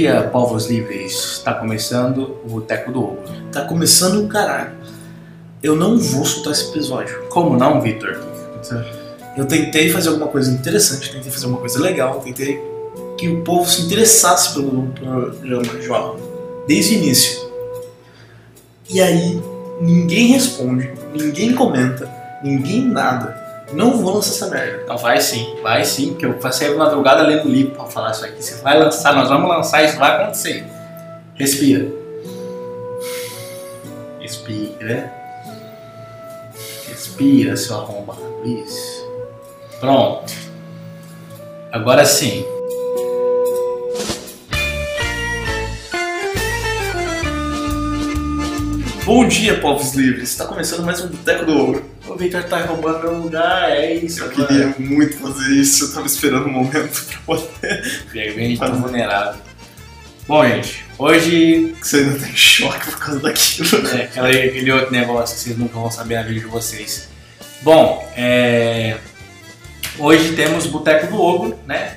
dia, povos livres. Está começando o Boteco do Ogro. Tá começando o caralho. Eu não vou soltar esse episódio. Como não, Vitor? Eu tentei fazer alguma coisa interessante, tentei fazer alguma coisa legal, tentei que o povo se interessasse pelo programa João, desde o início. E aí, ninguém responde, ninguém comenta, ninguém nada. Não vou lançar essa merda. Não, vai sim, vai sim, porque eu passei a madrugada lendo livro pra falar isso aqui. Você vai lançar, nós vamos lançar, isso vai acontecer. Respira. Respira. Respira, seu arrombado. Isso. Pronto. Agora sim. Bom dia, povos livres. Está começando mais um Boteco do Ouro. O Victor tá roubando meu lugar, é isso. Eu queria muito fazer isso, eu tava esperando um momento pra poder. Vergonha tá vulnerável. Bom, gente, hoje Você ainda tá em choque por causa daquilo. É, aquela- aquele outro negócio que vocês nunca vão saber na vida de vocês. Bom, é, hoje temos Boteco do Ogro, né?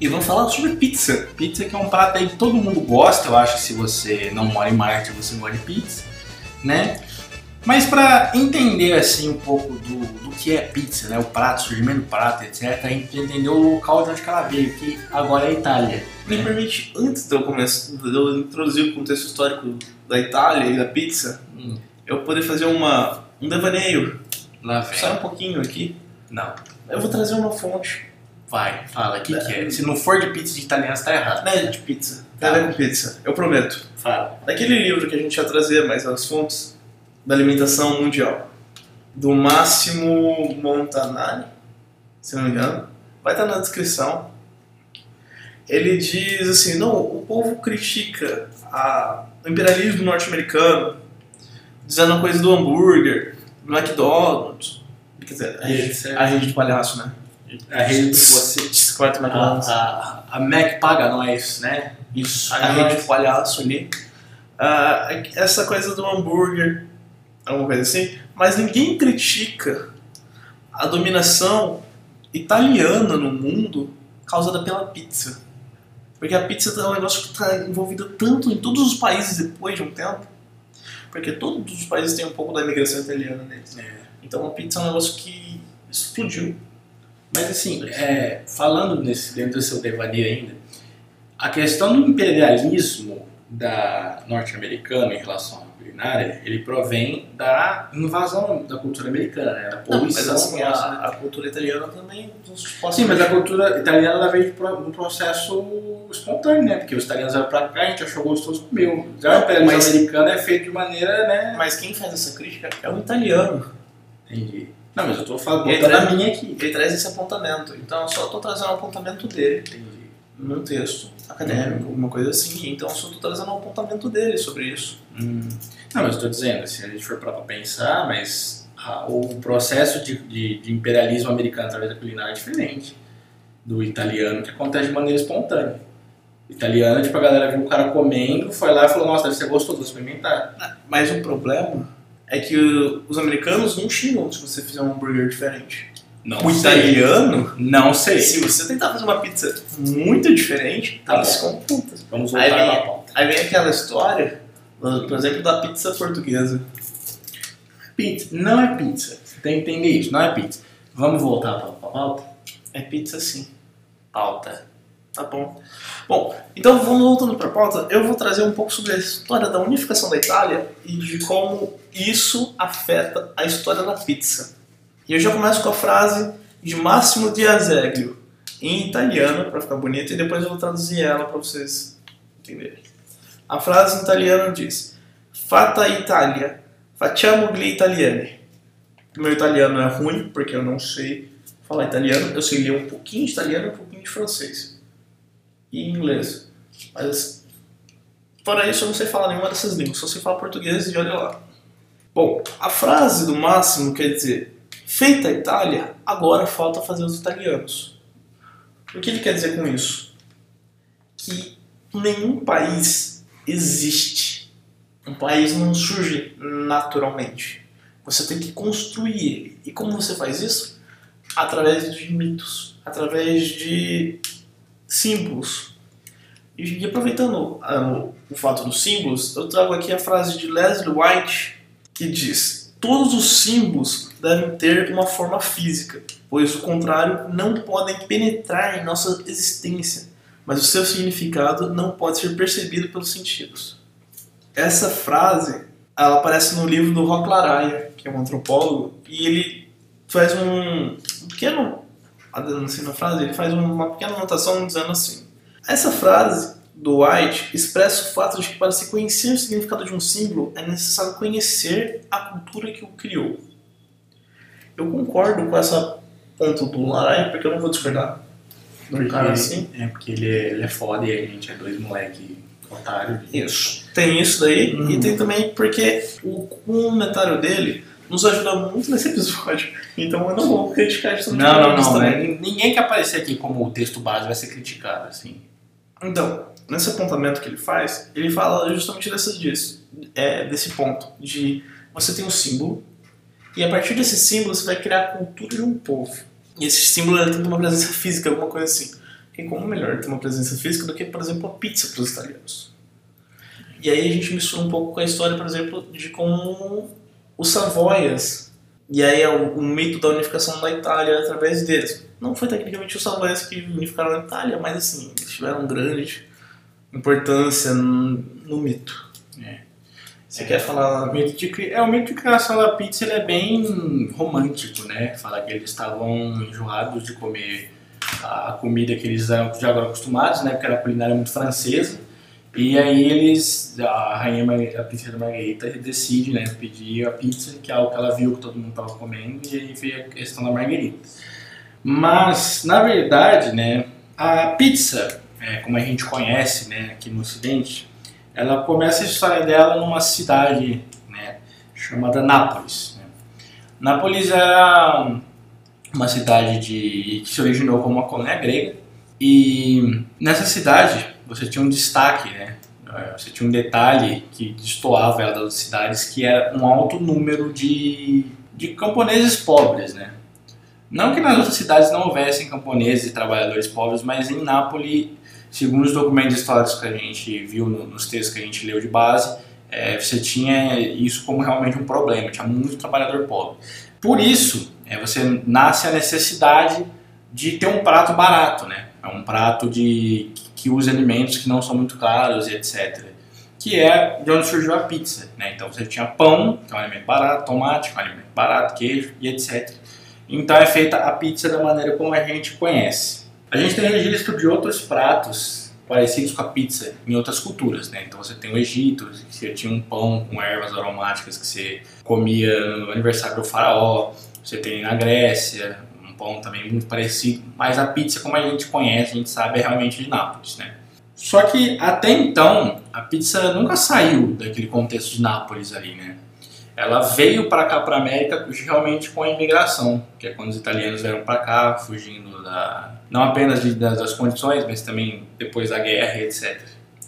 E vamos falar sobre pizza. Pizza que é um prato aí que todo mundo gosta, eu acho que se você não mora em Marte, você gosta de pizza, né? Mas para entender assim um pouco do, do que é pizza, né? O prato, o surgimento do prato, etc., a gente entender o local de onde ela veio, que agora é a Itália. Me permite, antes de eu, começar, de eu introduzir o contexto histórico da Itália e da pizza, Hum, eu poder fazer uma, um devaneio. lá vem. Só um pouquinho aqui. Não, Eu vou trazer uma fonte. vai, fala, o que, que é? Se não for de pizza de italiano, você tá errado. Não é de pizza. Tá. Tá. com pizza. Eu prometo. Fala. Naquele livro que a gente ia trazer, mais as fontes da alimentação mundial, do Máximo Montanari, se não me engano, vai estar na descrição. Ele diz assim: não, o povo critica a, o imperialismo norte-americano, dizendo a coisa do hambúrguer, do McDonald's. Quer dizer, a rede, a rede do palhaço, né? A rede do você. Quarto A, McDonald's. a, a Mac paga nós, né? Isso, Paga a rede do palhaço ali. Ah, essa coisa do hambúrguer, alguma coisa assim. Mas ninguém critica a dominação italiana no mundo causada pela pizza. Porque a pizza é um negócio que está envolvido tanto em todos os países depois de um tempo. Porque todos os países têm um pouco da imigração italiana neles. Então a pizza é um negócio que explodiu. Mas assim, é, falando nesse, dentro do seu devaneio ainda, a questão do imperialismo da norte-americana em relação culinária, ele provém da invasão da cultura americana, né? Da Não, mas poluição. assim, nossa, né? a, a cultura italiana também Sim, mas a cultura italiana ela veio de um processo espontâneo, né? Porque os italianos eram pra cá, a gente achou gostoso comeu. Já o imperialismo Mas- americano é feito de maneira, né? Mas quem faz essa crítica é o italiano. Entendi. Não, mas eu tô falando, Ele a traz- minha aqui. Ele traz esse apontamento. Então eu só estou trazendo o apontamento dele Entendi. num texto acadêmico, alguma coisa assim. Então eu só estou trazendo o apontamento dele sobre isso. Hum. Não, mas eu tô dizendo, se a gente for parar pra pensar, mas a- o processo de, de- de imperialismo americano através da culinária é diferente do italiano, que acontece de maneira espontânea. O italiano, tipo, a galera viu o cara comendo, foi lá e falou, nossa, deve ser gostoso, vou experimentar. Mas o problema é que os americanos não xingam se você fizer um hambúrguer diferente. Não O italiano, Não sei. se você tentar fazer uma pizza muito diferente, Tá eles ficam putas. Vamos voltar Aí vem- na pauta. Aí vem aquela história, por exemplo, da pizza portuguesa. Pizza. Não é pizza. Você tem que entender isso, não é pizza. Vamos voltar pra, pra pauta? É pizza sim. Pauta. Tá bom. Bom, então vamos voltando para a pauta. Eu vou trazer um pouco sobre a história da unificação da Itália e de como isso afeta a história da pizza. E eu já começo com a frase de Massimo di Azeglio, em italiano, para ficar bonito, e depois eu vou traduzir ela para vocês entenderem. A frase em italiano diz: Fatta Italia, facciamo gli italiani. Meu italiano é ruim, porque eu não sei falar italiano. Eu sei ler um pouquinho de italiano e um pouquinho de francês e inglês. Mas fora isso eu não sei falar nenhuma dessas línguas, só sei falar português e olha lá. Bom, a frase do Máximo quer dizer feita a Itália, agora falta fazer os italianos. O que ele quer dizer com isso? Que nenhum país existe. Um país não surge naturalmente. Você tem que construir ele. E como você faz isso? Através de mitos, através de símbolos. E aproveitando uh, o fato dos símbolos, eu trago aqui a frase de Leslie White que diz: Todos os símbolos devem ter uma forma física, pois o contrário não podem penetrar em nossa existência, mas o seu significado não pode ser percebido pelos sentidos. Essa frase ela aparece no livro do Rock Laraia, que é um antropólogo, e ele faz um pequeno assim na frase, ele faz uma pequena anotação dizendo assim: essa frase do White expressa o fato de que para se conhecer o significado de um símbolo é necessário conhecer a cultura que o criou. Eu concordo com essa ponto do Laraia, porque eu não vou discordar do cara assim. É, porque ele é, ele é foda e a gente é dois moleque otário. Isso. Tem isso daí, uhum. e tem também porque o comentário dele nos ajuda muito nesse episódio. Então eu não vou criticar isso Não, não, não. Né? Ninguém que aparecer aqui como o texto base vai ser criticado, assim. Então, nesse apontamento que ele faz, ele fala justamente dessa, disso, é, desse ponto, de você tem um símbolo, e a partir desse símbolo você vai criar a cultura de um povo. E esse símbolo ele tem uma presença física, alguma coisa assim. E como melhor ter uma presença física do que, por exemplo, a pizza para os italianos? E aí a gente mistura um pouco com a história, por exemplo, de como os Savoias, e aí é o, o mito da unificação da Itália através deles. Não foi tecnicamente os Savoias que unificaram a Itália, mas assim, eles tiveram grande importância no, no mito. É. Você é, quer falar? O mito de, é, o mito de criação da pizza ele é bem romântico, né? Fala que eles estavam enjoados de comer a comida que eles já eram acostumados, né? Porque era culinária muito francesa. E aí eles, a rainha, a princesa Margarita decide, né, pedir a pizza, que é algo que ela viu que todo mundo estava comendo, e aí veio a questão da Margarita. Mas, na verdade, né, a pizza, é, como a gente conhece, né, aqui no Ocidente, ela começa a história dela numa cidade, né, chamada Nápoles. Né. Nápoles era uma cidade de, que se originou como uma colônia grega, e nessa cidade você tinha um destaque, né? Você tinha um detalhe que destoava ela das cidades, que era um alto número de, de camponeses pobres, né? Não que nas outras cidades não houvessem camponeses e trabalhadores pobres, mas em Nápoles, segundo os documentos históricos que a gente viu no, nos textos que a gente leu de base, é, você tinha isso como realmente um problema, tinha muito trabalhador pobre. Por isso, é, você nasce a necessidade de ter um prato barato, né? É um prato de que usa alimentos que não são muito caros e etc. Que é de onde surgiu a pizza. Né? Então você tinha pão, que é um alimento barato, tomate, que é um alimento barato, queijo e etc. Então é feita a pizza da maneira como a gente conhece. A gente tem registro de outros pratos parecidos com a pizza em outras culturas, né? Então você tem o Egito, que você tinha um pão com ervas aromáticas que você comia no aniversário do faraó. Você tem na Grécia pão também muito parecido, mas a pizza, como a gente conhece, a gente sabe, é realmente de Nápoles, né? Só que até então, a pizza nunca saiu daquele contexto de Nápoles ali, né? Ela veio para cá, para América, realmente com a imigração, que é quando os italianos vieram para cá, fugindo da não apenas de, das, das, condições, mas também depois da guerra, etc.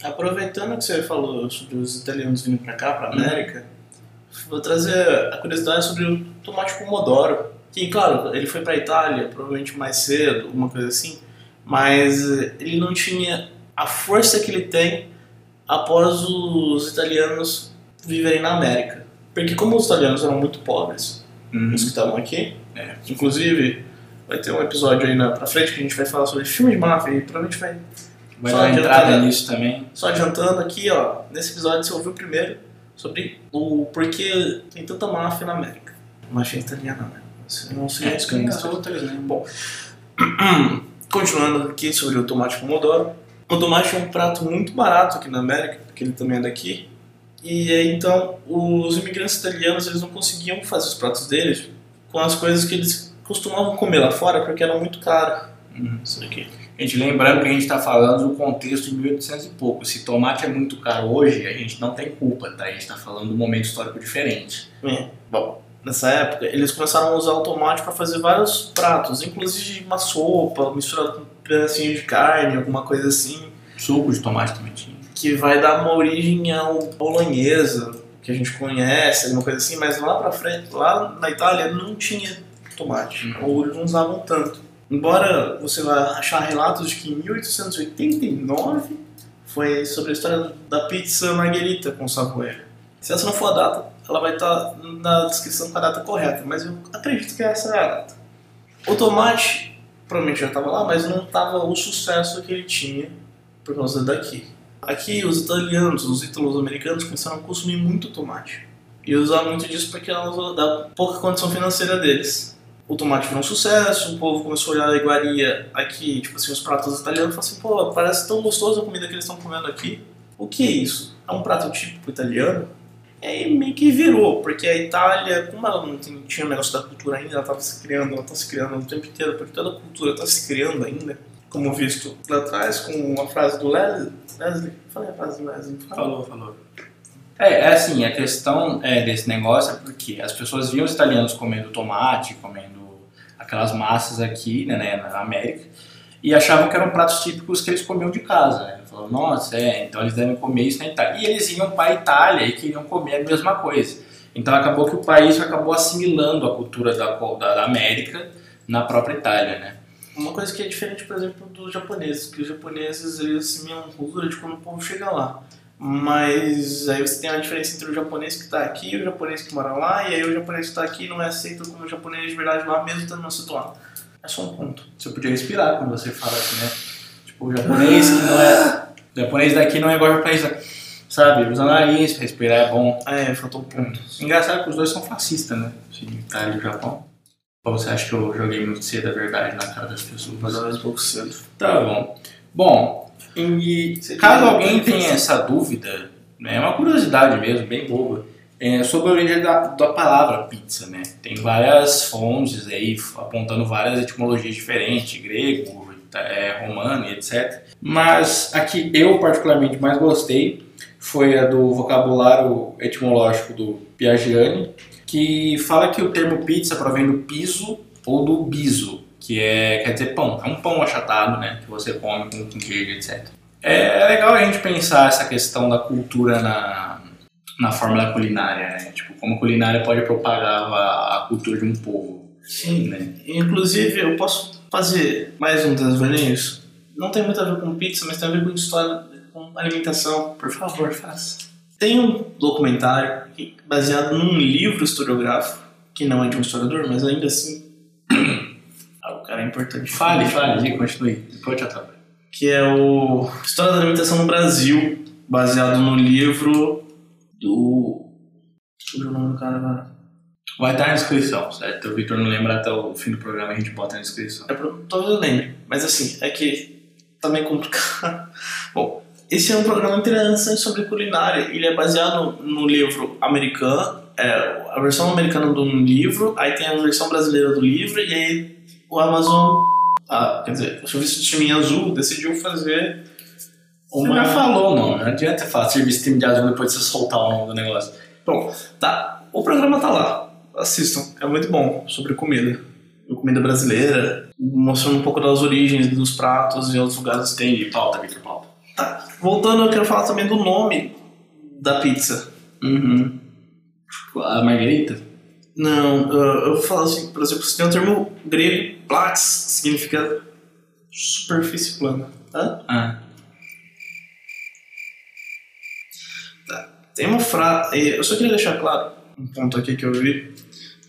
Aproveitando que você falou sobre os italianos vindo para cá, para América, hum. vou trazer a curiosidade sobre o tomate pomodoro. Que, claro, ele foi para a Itália, provavelmente mais cedo, alguma coisa assim, mas ele não tinha a força que ele tem após os italianos viverem na América. Porque como os italianos eram muito pobres, uhum. os que estavam aqui, é, inclusive vai ter um episódio aí na, pra frente que a gente vai falar sobre filmes de máfia e provavelmente vai... Vai dar entrada nisso também. Só adiantando aqui, ó, nesse episódio você ouviu primeiro sobre o porquê tem tanta máfia na América. Máfia italiana, né? Não sei é, as outras, né? Bom, continuando aqui sobre o tomate pomodoro. O tomate é um prato muito barato aqui na América, porque ele também é daqui. E então, os imigrantes italianos eles não conseguiam fazer os pratos deles com as coisas que eles costumavam comer lá fora, porque era muito caro. Uhum. Isso aqui. A gente lembrando que a gente está falando do contexto de 1800 e pouco. Se tomate é muito caro hoje, a gente não tem culpa, tá? A gente está falando de um momento histórico diferente. É. Bom, nessa época, eles começaram a usar o tomate para fazer vários pratos, inclusive uma sopa misturada com pedacinho de carne, alguma coisa assim. Suco de tomate também tinha. Que vai dar uma origem ao bolonhesa, que a gente conhece, alguma coisa assim, mas lá pra frente, lá na Itália não tinha tomate, uhum. ou eles não usavam tanto. Embora você vá achar relatos de que em 1889 foi sobre a história da pizza margherita com Savoy. Se essa não for a data, ela vai estar na descrição com a data correta, mas eu acredito que essa é a data. O tomate provavelmente já estava lá, mas não estava o sucesso que ele tinha por causa daqui. Aqui os italianos, os ítalo-americanos começaram a consumir muito tomate. E usar muito disso porque causa da pouca condição financeira deles. O tomate foi um sucesso, o povo começou a olhar a iguaria aqui, tipo assim, os pratos italianos, e falou assim, pô, parece tão gostoso a comida que eles estão comendo aqui. O que é isso? É um prato típico italiano? E aí meio que virou, porque a Itália, como ela não tinha o negócio da cultura ainda, ela estava se criando, ela está se criando o tempo inteiro, porque toda a cultura está se criando ainda, como visto lá atrás com a frase do Leslie. Leslie? Falei a frase do Leslie. Falou, falou. É, é assim, a questão é, desse negócio é porque as pessoas viam os italianos comendo tomate, comendo aquelas massas aqui, né, né, na América, e achavam que eram pratos típicos que eles comiam de casa, né? Falaram, nossa, é, então eles devem comer isso na Itália. E eles iam para a Itália e queriam comer a mesma coisa. Então acabou que o país acabou assimilando a cultura da, da, da América na própria Itália, né? Uma coisa que é diferente, por exemplo, dos japoneses, que os japoneses eles assimilam a cultura de quando o povo chega lá. Mas aí você tem a diferença entre o japonês que está aqui e o japonês que mora lá, e aí o japonês que está aqui não é aceito como o japonês de verdade lá, mesmo estando na situação. É só um ponto. Você podia respirar quando você fala assim, né? Tipo, o japonês que não é. O japonês daqui não é igual ao japonês daqui. Sabe, usa nariz, respirar é bom. É, faltou um ponto. Engraçado que os dois são fascistas, né? Assim, Itália e o Japão. Ou você acha que eu joguei muito cedo a verdade na cara das pessoas? Mas um pouco cedo. Tá bom. Bom, e caso alguém tenha essa dúvida, né, é uma curiosidade mesmo, bem boba, é sobre a origem da, da palavra pizza, né? Tem várias fontes aí apontando várias etimologias diferentes, grego, é, romano e etc. Mas a que eu particularmente mais gostei foi a do vocabulário etimológico do Piagiani, que fala que o termo pizza provém do piso ou do biso, que é, quer dizer pão, é um pão achatado, né, que você come com queijo, etc. É, é, legal a gente pensar essa questão da cultura na, na forma da culinária, né, tipo, como a culinária pode propagar a, a cultura de um povo. Sim, né? Inclusive, eu posso fazer mais um desvaneios? Não tem muito a ver com pizza, mas tem a ver com história, com alimentação. Por favor, faça. Tem um documentário baseado num livro historiográfico, que não é de um historiador, mas ainda assim cara é importante. Fale, fale, e continue. Depois eu te Que é o História da Alimentação no Brasil, baseado no livro do. Deixa o nome do cara agora. Vai estar na descrição, certo? O Victor não lembra até o fim do programa, a gente bota na descrição. É, talvez eu lembre, mas assim, é que tá meio complicado. Bom, esse é um programa interessante sobre culinária. Ele é baseado no livro americano, é, a versão americana do livro, aí tem a versão brasileira do livro, e aí o Amazon, ah, quer dizer, o serviço de streaming azul decidiu fazer uma... Você já falou, não. Não adianta falar serviço de streaming de azul depois de você soltar o nome do negócio. Bom, tá. O programa tá lá. Assistam. É muito bom sobre comida. Comida brasileira, mostrando um pouco das origens dos pratos e outros lugares. Tem pauta, Victor, pauta. Tá. Voltando, eu quero falar também do nome da pizza. Uhum. A Margarita? Não, eu vou falar assim, por exemplo, você tem um termo grego, plax, significa superfície plana. Hã? Ah. Tá. Tem uma frase. Eu só queria deixar claro um ponto aqui que eu vi,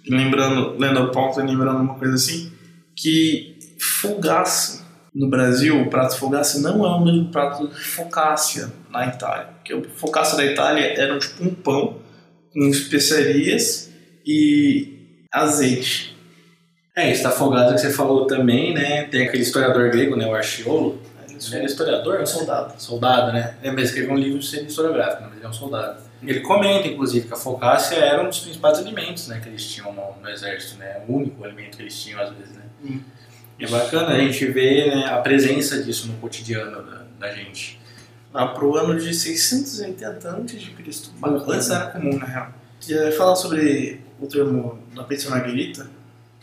lembrando, lendo a pauta, lembrando uma coisa assim, que fogaça no Brasil, o prato fogaça não é o mesmo prato de focácia na Itália. Porque o focácia da Itália era tipo um pão com especiarias e azeite. É, está afogado que você falou também, né? Tem aquele historiador grego, né? O Archiolo. Ele era historiador? É um soldado. Soldado, né? Ele escreveu um livro de historiográfico, mas ele é um soldado. Ele comenta, inclusive, que a focácia era um dos principais alimentos né, que eles tinham no, no, exército, né? O único alimento que eles tinham, às vezes, né? Hum. É bacana a gente ver né, a presença disso no cotidiano da, da gente. Lá pro ano de 680 a.C. Antes era comum, na real. E falar sobre o termo da pizza margherita,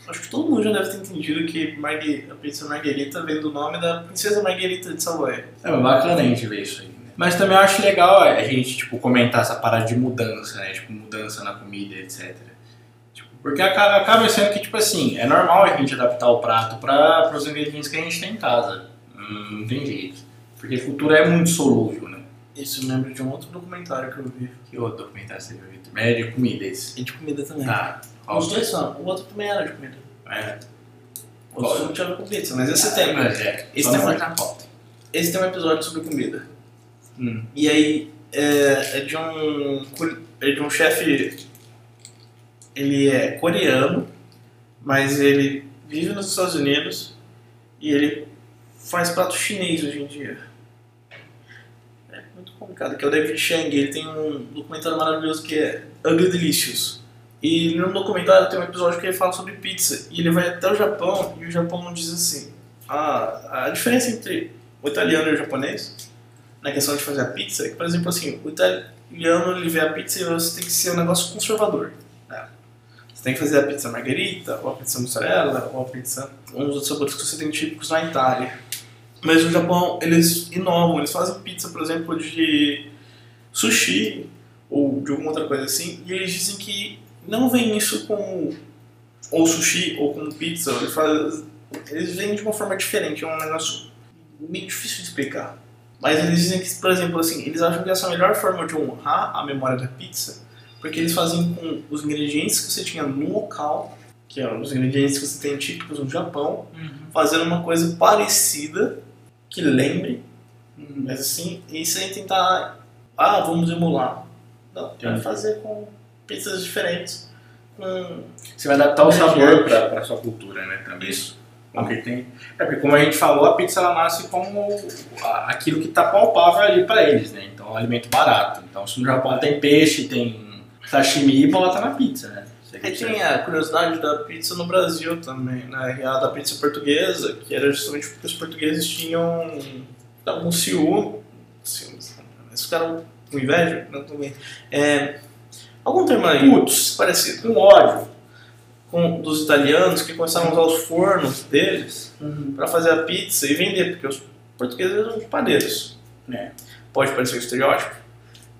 acho que todo mundo já deve ter entendido que Margue, a pizza margherita vem do nome da princesa Margherita de Savoy. É bacana a gente ver isso aí. Né? Mas também eu acho legal a gente tipo, comentar essa parada de mudança, né? Tipo, mudança na comida, etc. Porque acaba, acaba sendo que, tipo assim, é normal a gente adaptar o prato para os ingredientes que a gente tem em casa. Hum, não tem jeito. Porque cultura é muito solúvel, né? Isso me lembra de um outro documentário que eu vi. Que outro documentário você viu, Vitor? É de comida esse. E de comida também. Tá. Os dois são. O outro também era de comida. É. O outro não tinha com pizza, mas esse tem. Mas é. Esse tem pauta. Esse tem um episódio sobre comida. Hum. E aí é, é de um é de um chefe. Ele é coreano, mas ele vive nos Estados Unidos e ele faz prato chinês hoje em dia. É muito complicado, que é o David Chang, ele tem um documentário maravilhoso que é Ugly Delicious. E no documentário tem um episódio que ele fala sobre pizza. E ele vai até o Japão e o Japão diz assim: a, a diferença entre o italiano e o japonês na questão de fazer a pizza é que, por exemplo, assim, o italiano ele vê a pizza e você tem que ser um negócio conservador. né? Tem que fazer a pizza margherita, ou a pizza mussarela, ou a pizza. uns outros sabores que você tem típicos na Itália. Mas no Japão eles inovam, eles fazem pizza, por exemplo, de sushi ou de alguma outra coisa assim, e eles dizem que não vem isso com ou sushi ou com pizza, eles, fazem, eles vêm de uma forma diferente, é um negócio meio difícil de explicar. Mas eles dizem que, por exemplo, assim, eles acham que essa é a melhor forma de honrar a memória da pizza, porque eles fazem com os ingredientes que você tinha no local, que é os ingredientes que você tem típicos no Japão, fazendo uma coisa parecida que lembre, mas assim, e sem tentar, ah, vamos emular. Não, vai Entendi. fazer com pizzas diferentes, com Você vai adaptar o sabor pra, pra sua cultura, né? Também. isso. Com que tem... É porque, como a gente falou, a pizza ela nasce como a- aquilo que tá palpável ali pra eles, né? Então, é um alimento barato. Então, se no Japão tem peixe, tem sashimi, bota na pizza, né? E que tem a curiosidade da pizza no Brasil também, né? E a da pizza portuguesa, que era justamente porque os portugueses tinham davam um ciúme, ciúmes, eles ficaram com inveja, não também. É, algum termo aí, Putz, parecido, com ódio. com dos italianos que começaram a usar os fornos deles para fazer a pizza e vender, porque os portugueses eram padeiros. É. Pode parecer um estereótipo,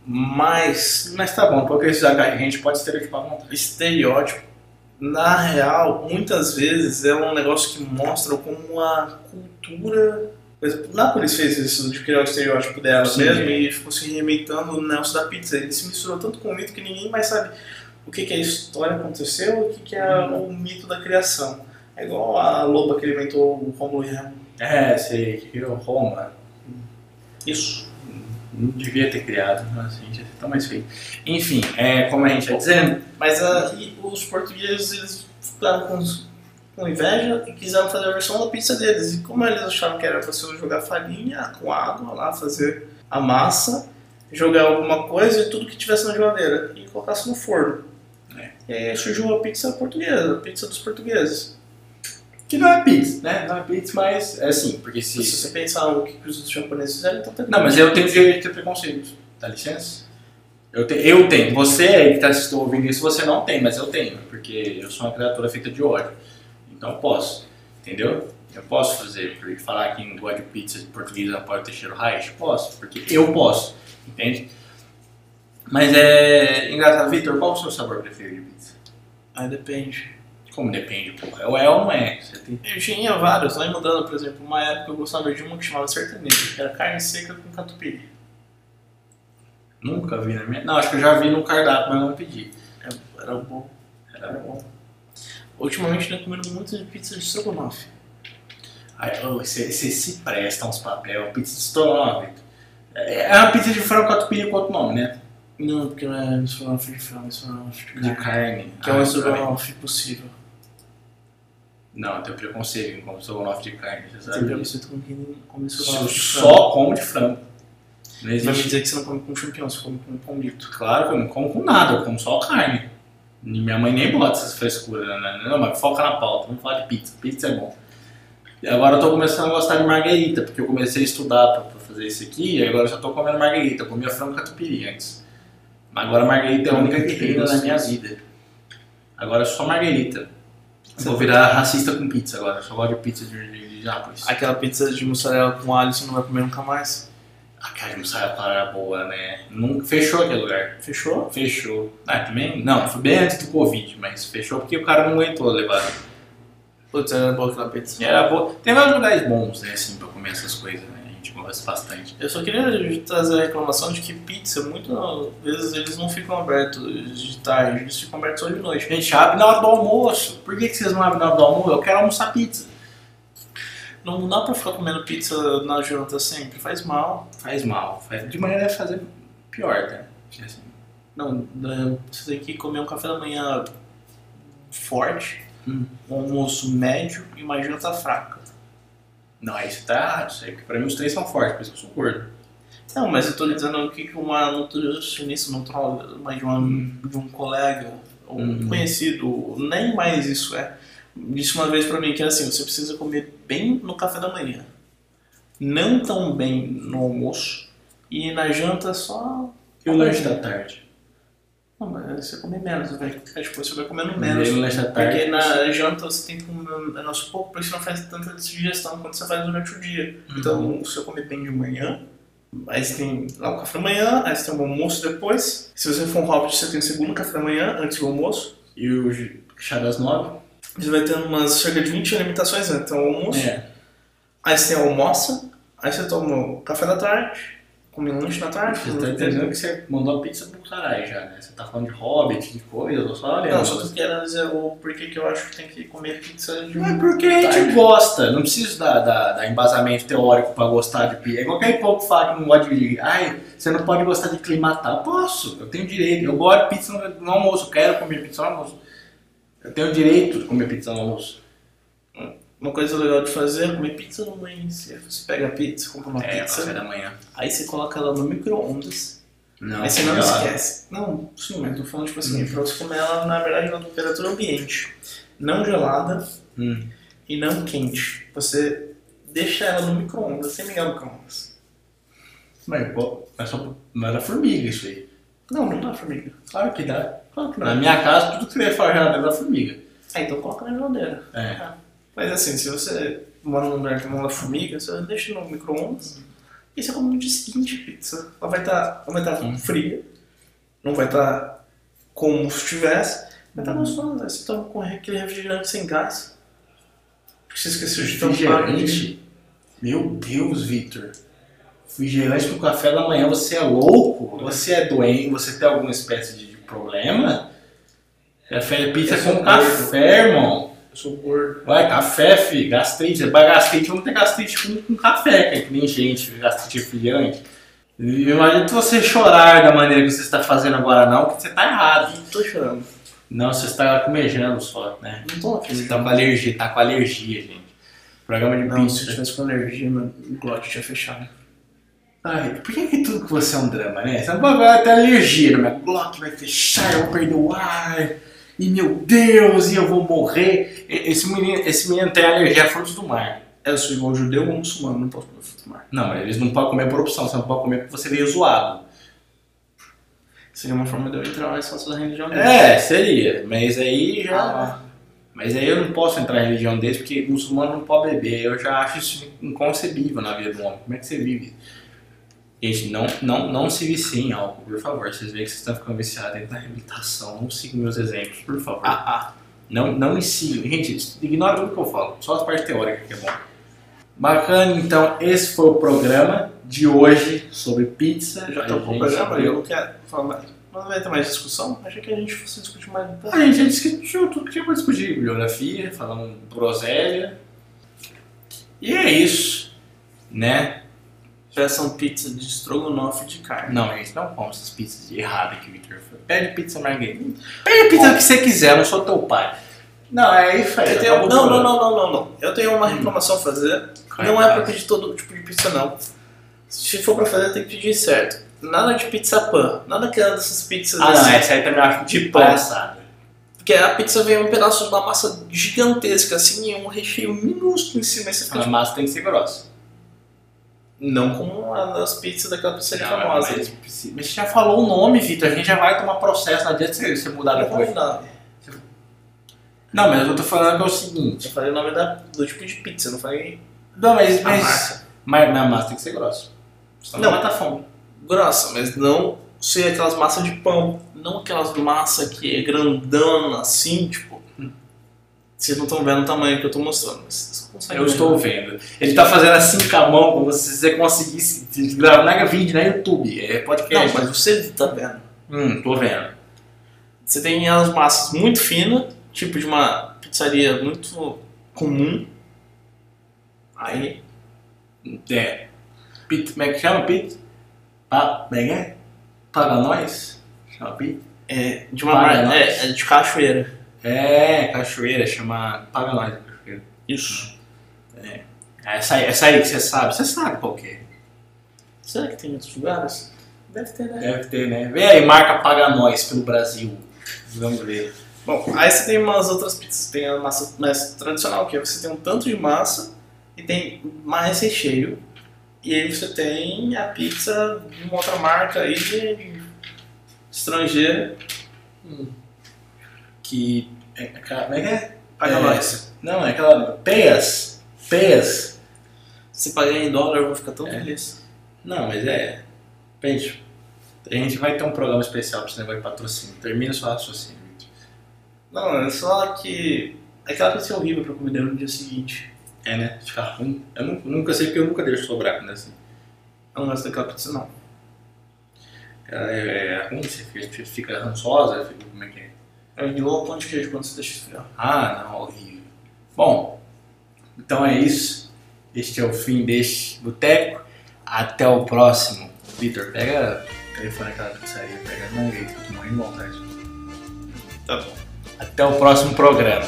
mas Mas tá bom, porque esses a gente pode estereotipar vontade. estereótipo, na real, muitas vezes é um negócio que mostra como a cultura. Nápoles fez isso de criar o estereótipo dela Sim. mesmo e ficou se reinventando o negócio da pizza. Ele se misturou tanto com o mito que ninguém mais sabe o que, que a história aconteceu e o que, que é o mito da criação. É igual a loba que inventou o Romulo e Remo. É, sei, que criou Roma. Isso. Não devia ter criado, mas a gente ia ser tão mais feio. Enfim, é, como a gente ia dizendo, Mas aí os portugueses eles ficaram com, com inveja e quiseram fazer a versão da pizza deles. E como eles acharam que era você jogar farinha com água lá, fazer a massa, jogar alguma coisa e tudo que tivesse na geladeira e colocasse no forno. É. E aí surgiu a pizza portuguesa, a pizza dos portugueses. Que não é pizza, né? Não é pizza, mas é assim, porque se... Se você pensar o que os japoneses fizeram, então tem Não, mas eu tenho direito de ter preconceito. Dá licença? Eu, te, eu tenho. Você aí que está ouvindo isso, você não tem, mas eu tenho. Porque eu sou uma criatura feita de ódio. Então eu posso. Entendeu? Eu posso fazer. Porque falar que não gosta de pizza de português não pode ter cheiro raiz? Posso. Porque eu posso. Entende? Mas é engraçado. Vitor, qual o seu sabor preferido de pizza? Aí depende. Como depende, porra. É o é ou não é? Você tem... Eu tinha vários, vai mudando, por exemplo, uma época eu gostava de uma que chamava sertanejo, que era carne seca com catupiry. Nunca vi na minha. Não, acho que eu já vi no cardápio, mas não pedi. Era, era bom. Era bom. Ultimamente eu tenho comido muito de pizza de estrogonofe. Oh, você se presta uns papel, pizza de estrogonofe. É é uma pizza de frango catupiry com outro nome, né? Não, porque não é estrogonofe de frango, é estrogonofe de De carne. Que é um Ah, estrogonofe possível. Não, eu tenho preconceito com estrogonofe de carne, você Tem sabe disso. preconceito com quem come Eu estrogonofe de frango. só como de frango. Não Você vai me existe. dizer que você não come com champignon, você come com palmito. Claro que eu não como com nada, eu como só carne. Minha mãe nem bota essas frescuras, né? Não, mas foca na pauta, vamos falar de pizza. Pizza é bom. E agora eu tô começando a gostar de marguerita, porque eu comecei a estudar pra, pra fazer isso aqui, e agora eu só tô comendo marguerita. Eu comia frango catupiry antes. Mas agora marguerita é a única que tem na minha vida. Agora é só marguerita. Eu vou virar racista com pizza agora, eu só gosto de pizza de, de, de Nápoles. Aquela pizza de mussarela com alho você não vai comer nunca mais. A carne mussarela era boa, né? Nunca, fechou aquele lugar. Fechou? Fechou. Ah, também? Não, foi bem antes do Covid, mas fechou porque o cara não aguentou levar. Putz, era boa aquela pizza. Era boa. Tem vários lugares bons, né, assim, pra comer essas coisas, né? Gosta bastante. Eu só queria trazer a reclamação de que pizza, muitas vezes eles não ficam abertos de tarde, eles ficam abertos só de noite. A gente abre na hora do almoço. Por que, que vocês não abrem na hora do almoço? Eu quero almoçar pizza. Não dá pra ficar comendo pizza na janta sempre, faz mal. Faz mal. Faz... De manhã deve fazer pior, né? Assim. Não, né, você tem que comer um café da manhã forte, Hum. um almoço médio e uma janta fraca. Não, aí você tá errado. Porque pra mim os três são fortes, por isso que eu sou gordo. Não, mas eu tô dizendo o que que uma nutricionista, nutróloga, mas de, uma, de um colega, ou um Uhum. conhecido, nem mais isso é, disse uma vez pra mim que era assim, você precisa comer bem no café da manhã, não tão bem no almoço, e na janta só... E o lanche da tarde? Não, mas você come menos, vai, depois você vai comendo menos. Da tarde? Porque na janta você tem que comer menos pouco, porque você não faz tanta digestão quanto você faz durante o dia. Uhum. Então, se eu comer bem de manhã, aí você tem lá o café da manhã, aí você tem o almoço depois. Se você for um hobbit, você tem o segundo café da manhã, antes do almoço. E o chá das nove? Você vai ter umas cerca de 20 alimentações, né? Então, o almoço, É. aí você tem a almoça, aí você toma o café da tarde, come lanche na tarde. Você tá entendendo que você mandou a pizza pro caralho já, né? Você tá falando de hobbit, de coisa, eu só olhando. Não, só tô querendo dizer o porquê que eu acho que tem que comer pizza de Mas porque a gente tarde. gosta, não preciso dar, dar, dar embasamento teórico pra gostar de pizza. É igual que fala que não gosta de. Ai, você não pode gostar de climatar. Posso, eu tenho direito. Eu gosto de pizza no almoço, quero comer pizza no almoço. Eu tenho direito de comer pizza no almoço. Uma coisa legal de fazer é comer pizza no manhã. Você pega a pizza, compra uma É, pizza, café da manhã. aí você coloca ela no micro-ondas. Não, Aí você não gelado. esquece. Não, sim, mas eu tô falando tipo assim, pra você comer ela, na verdade, na temperatura ambiente. Não gelada Hum. e não quente. Você deixa ela no micro-ondas, sem ligar o micro-ondas. Mas, mas só não era formiga isso aí. Não, não dá formiga. Claro que dá. Claro que não. Na minha casa, tudo que você falar já dentro da formiga. Ah, então coloca na geladeira. É. Mas assim, se você mora num lugar que não dá formiga, você deixa no micro-ondas e você come no dia seguinte pizza. Ela vai estar vai tá Hum. fria, não vai estar como se tivesse, vai estar gostosa. Aí você toma com aquele refrigerante sem gás. Porque você esqueceu de. Refrigerante? Meu Deus, Victor. Refrigerante pro café da manhã, você é louco? Você é doente? Você tem alguma espécie de problema? Café pizza Eu sou com café, irmão. Eu sou gordo. Vai, café, fi, gastrite. Vai gastrite, vamos ter gastrite com, com café, que é que nem gente, gastrite refrigerante. E Imagina você chorar da maneira que você está fazendo agora, não, que você está errado. Não tô chorando. Não, você está comejando só, né? Não tô Você aqui. tá com alergia, tá com alergia, gente. Programa de Não, se eu pizza. tivesse com alergia, meu glote tinha fechado. Ai, por que, que tudo com você é um drama, né? Você não pode vai ter alergia, né? minha Glock vai fechar, eu vou perder o ar. E meu Deus, e eu vou morrer. Esse menino, esse menino tem alergia a frutos do mar. Eu sou igual judeu ou muçulmano, não posso comer fruto do mar. Não, mas eles não podem comer por opção, você não pode comer porque você veio zoado. Seria uma forma de eu entrar mais fácil da religião deles. É, seria. Mas aí já. Ah. Mas aí eu não posso entrar em religião deles porque muçulmano não pode beber. Eu já acho isso inconcebível na vida do homem. Como é que você vive? Gente, não, não, não se viciem em álcool, por favor. Vocês veem que vocês estão ficando viciados dentro da reabilitação. Não sigam meus exemplos, por favor. Ah, ah. Não, não me sigam. Gente, ignora tudo que eu falo. Só as partes teóricas que é bom. Bacana, então, esse foi o programa de hoje sobre pizza. Já A com o programa, eu não quero falar mais. Não vai ter mais discussão? Achei que a gente fosse discutir mais um pouco. A gente já discutiu tudo que tinha pra discutir. Bibliografia, falando groselha. E é isso, né? Peçam pizza de estrogonofe de carne. Não, gente, não come essas pizzas erradas que o Victor foi. Pede pizza margarina. Pede pizza que você quiser, eu não sou teu pai. Não, é isso aí. Tenho, o não, não, não, não, não, não. Eu tenho uma reclamação a fazer. Não é pra pedir todo tipo de pizza, não. Se for pra fazer, tem que pedir certo. Nada de pizza pan. Nada que é dessas pizzas Ah, não, assim. essa aí também eu acho De de pão. palhaçada. Porque a pizza vem um pedaço de uma massa gigantesca, assim, e um recheio minúsculo em cima. Fica A massa tem que ser grossa. Não como as pizzas daquela pizzaria Não, famosa. Mas, mas você já falou o nome, Vitor. A gente já vai tomar processo. Não adianta você você mudar Não depois. dar. Não, mas eu tô falando que é o seguinte. Eu falei o nome da, do tipo de pizza, não falei Não, mas. a mas marca. Mas na massa tem que ser grossa. Senão Não. não mata a fome. Grossa, mas não ser aquelas massas de pão. Não aquelas massa que é grandona assim, tipo. Vocês não estão vendo o tamanho que eu tô mostrando. Mas consegue Eu estou vendo. Ele tá fazendo assim com a mão, como se você conseguisse gravar. Não é vídeo, não é YouTube, é Não, podcast. mas você tá vendo. Hum, tô vendo. Você tem as massas muito finas, tipo de uma pizzaria muito comum. Aí, É. Pit, como é que chama? Pit? Pa, é é? Paga nós? Chama Pit? é de uma marca. É, é de cachoeira. É, cachoeira, chama. Paga nós, cachoeira. Isso. Essa aí, essa aí que você sabe, você sabe qual que é. Será que tem em outros lugares? Deve ter, né? Deve ter, né? Vê aí, marca Paga Nós pelo Brasil. Vamos ver. Bom, aí você tem umas outras pizzas. Tem a massa mais tradicional, que é você tem um tanto de massa e tem mais recheio. E aí você tem a pizza de uma outra marca aí estrangeira. Que. É, é, como é que é? Paga É. nós. Não, é aquela. Peias. Peias. Se pagar em dólar, eu vou ficar tão É. feliz. Não, mas é. Gente, a gente vai ter um programa especial pra esse negócio de patrocínio. Termina seu raciocínio. Não, é só que aquela pizza é horrível pra comer no dia seguinte. É, né? Fica ruim. Eu nu- nunca sei porque eu nunca deixo sobrar quando é assim. Eu não gosto daquela pizza, não. Ela é, é ruim, você fica, fica rançosa, fica, como é que é? É igual pão de queijo quando você deixa esfriar. Ah, não, horrível. Bom, então é isso. Este é o fim deste boteco. Até o próximo. Vitor, pega o telefone daquela pizzaria, pega a mangueira, que eu tô morrendo de vontade. Tá bom. Até o próximo programa.